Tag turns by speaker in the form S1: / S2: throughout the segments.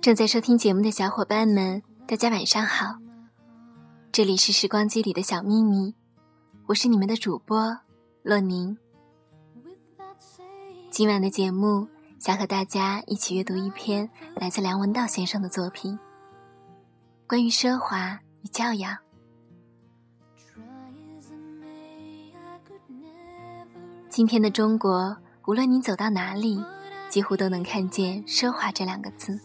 S1: 正在收听节目的小伙伴们，大家晚上好！这里是时光机里的小秘密，我是你们的主播洛宁。今晚的节目想和大家一起阅读一篇来自梁文道先生的作品，关于奢华与教养。今天的中国，无论你走到哪里，几乎都能看见“奢华”这两个字。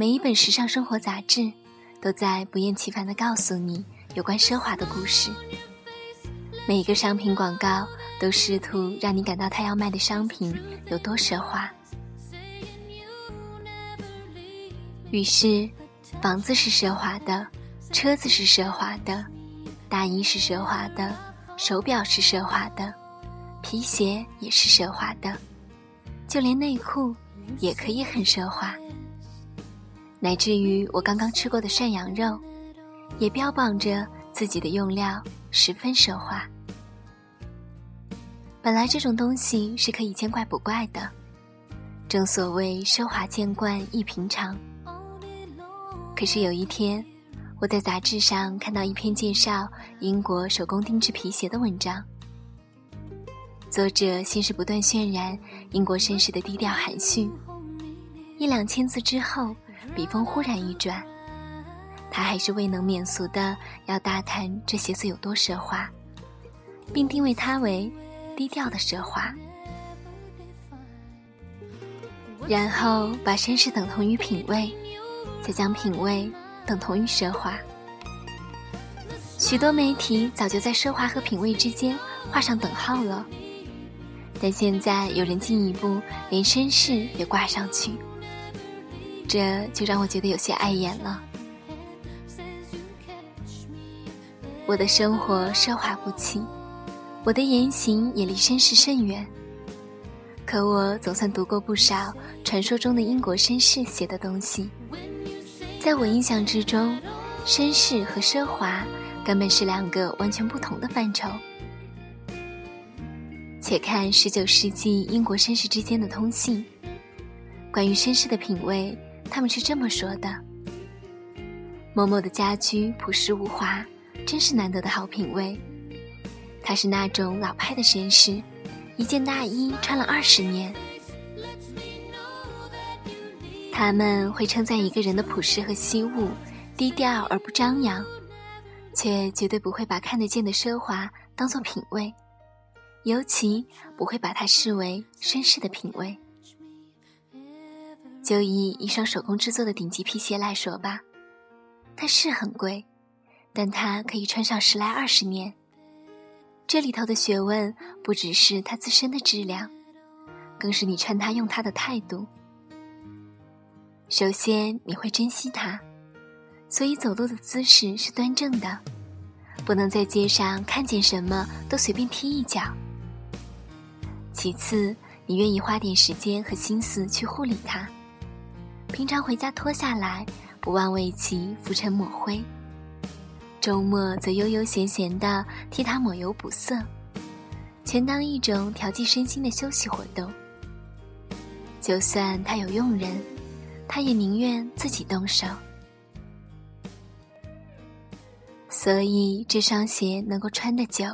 S1: 每一本时尚生活杂志，都在不厌其烦地告诉你有关奢华的故事。每一个商品广告都试图让你感到他要卖的商品有多奢华。于是，房子是奢华的，车子是奢华的，大衣是奢华的，手表是奢华的，皮鞋也是奢华的，就连内裤也可以很奢华。乃至于我刚刚吃过的涮羊肉，也标榜着自己的用料十分奢华。本来这种东西是可以见怪不怪的，正所谓奢华见惯亦平常。可是有一天，我在杂志上看到一篇介绍英国手工定制皮鞋的文章，作者先是不断渲染英国绅士的低调含蓄，一两千字之后。笔锋忽然一转，他还是未能免俗的要大谈这鞋子有多奢华，并定位它为低调的奢华，然后把绅士等同于品味，再将品味等同于奢华。许多媒体早就在奢华和品味之间画上等号了，但现在有人进一步连绅士也挂上去。这就让我觉得有些碍眼了。我的生活奢华不起，我的言行也离绅士甚远。可我总算读过不少传说中的英国绅士写的东西。在我印象之中，绅士和奢华根本是两个完全不同的范畴。且看十九世纪英国绅士之间的通信，关于绅士的品味。他们是这么说的：“某某的家居朴实无华，真是难得的好品味。他是那种老派的绅士，一件大衣穿了二十年。他们会称赞一个人的朴实和惜物，低调而不张扬，却绝对不会把看得见的奢华当做品味，尤其不会把它视为绅士的品味。”就以一双手工制作的顶级皮鞋来说吧，它是很贵，但它可以穿上十来二十年。这里头的学问不只是它自身的质量，更是你穿它用它的态度。首先，你会珍惜它，所以走路的姿势是端正的，不能在街上看见什么都随便踢一脚。其次，你愿意花点时间和心思去护理它。平常回家脱下来，不忘为其拂尘抹灰；周末则悠悠闲闲地替它抹油补色，全当一种调剂身心的休息活动。就算他有佣人，他也宁愿自己动手。所以这双鞋能够穿得久，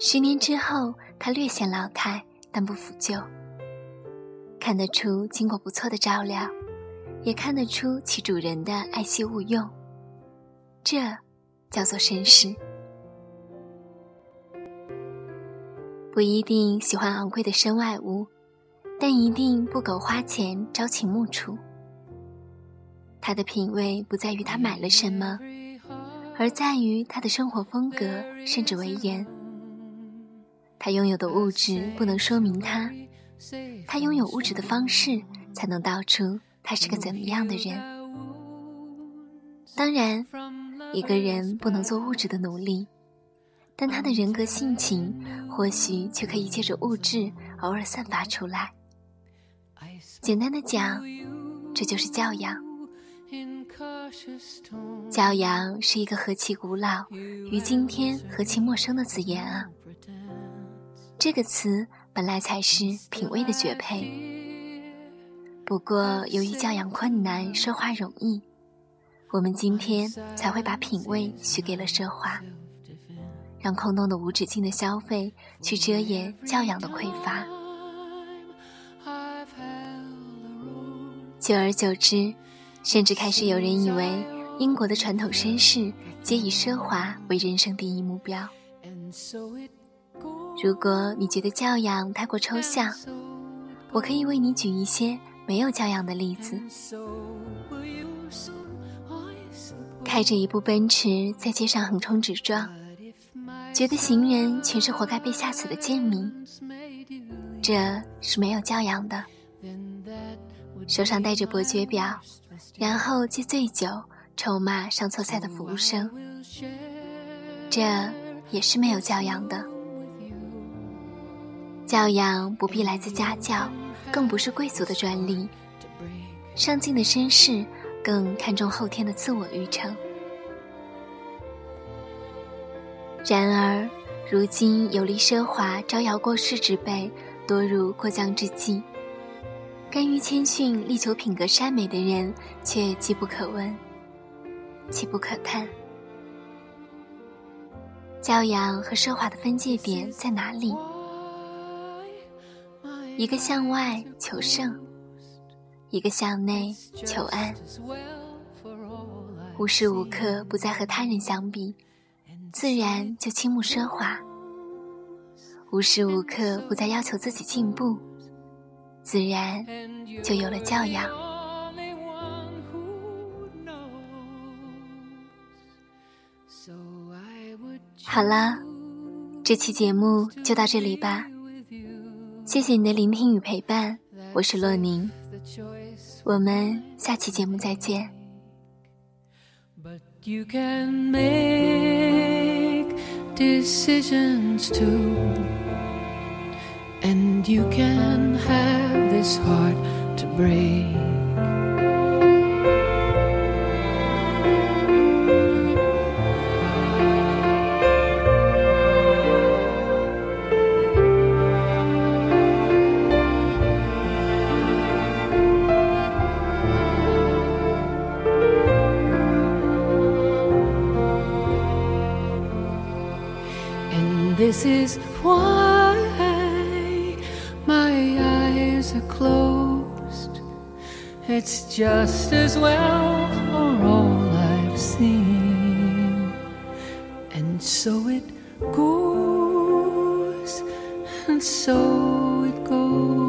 S1: 十年之后它略显老态，但不腐旧，看得出经过不错的照料。也看得出其主人的爱惜物用，这叫做绅士。不一定喜欢昂贵的身外物，但一定不苟花钱朝秦暮楚。他的品味不在于他买了什么，而在于他的生活风格，甚至为人。他拥有的物质不能说明他，他拥有物质的方式才能道出。他是个怎么样的人？当然，一个人不能做物质的奴隶，但他的人格性情或许却可以借着物质偶尔散发出来。简单的讲，这就是教养。教养是一个何其古老，于今天何其陌生的字眼啊！这个词本来才是品味的绝配。不过由于教养困难，奢华容易，我们今天才会把品味许给了奢华，让空洞的无止境的消费去遮掩教养的匮乏。久而久之，甚至开始有人以为英国的传统绅士皆以奢华为人生第一目标。如果你觉得教养太过抽象，我可以为你举一些没有教养的例子。开着一部奔驰在街上横冲直撞，觉得行人全是活该被吓死的贱民，这是没有教养的。手上戴着伯爵表，然后借醉酒臭骂上错菜的服务生，这也是没有教养的。教养不必来自家教，更不是贵族的专利。上进的绅士更看重后天的自我育成。然而，如今游离奢华、招摇过市之辈多如过江之鲫。甘于谦逊、力求品格善美的人，却机不可闻，岂不可叹？教养和奢华的分界点在哪里？一个向外求胜，一个向内求安。无时无刻不在和他人相比，自然就倾慕奢华；无时无刻不在要求自己进步。自然就有了教养。好了，这期节目就到这里吧。谢谢你的聆听与陪伴，我是洛宁，我们下期节目再见。You can make decisions too, and you can have this heart to break. This is why my eyes are closed. It's just as well for all I've seen. And so it goes, and so it goes.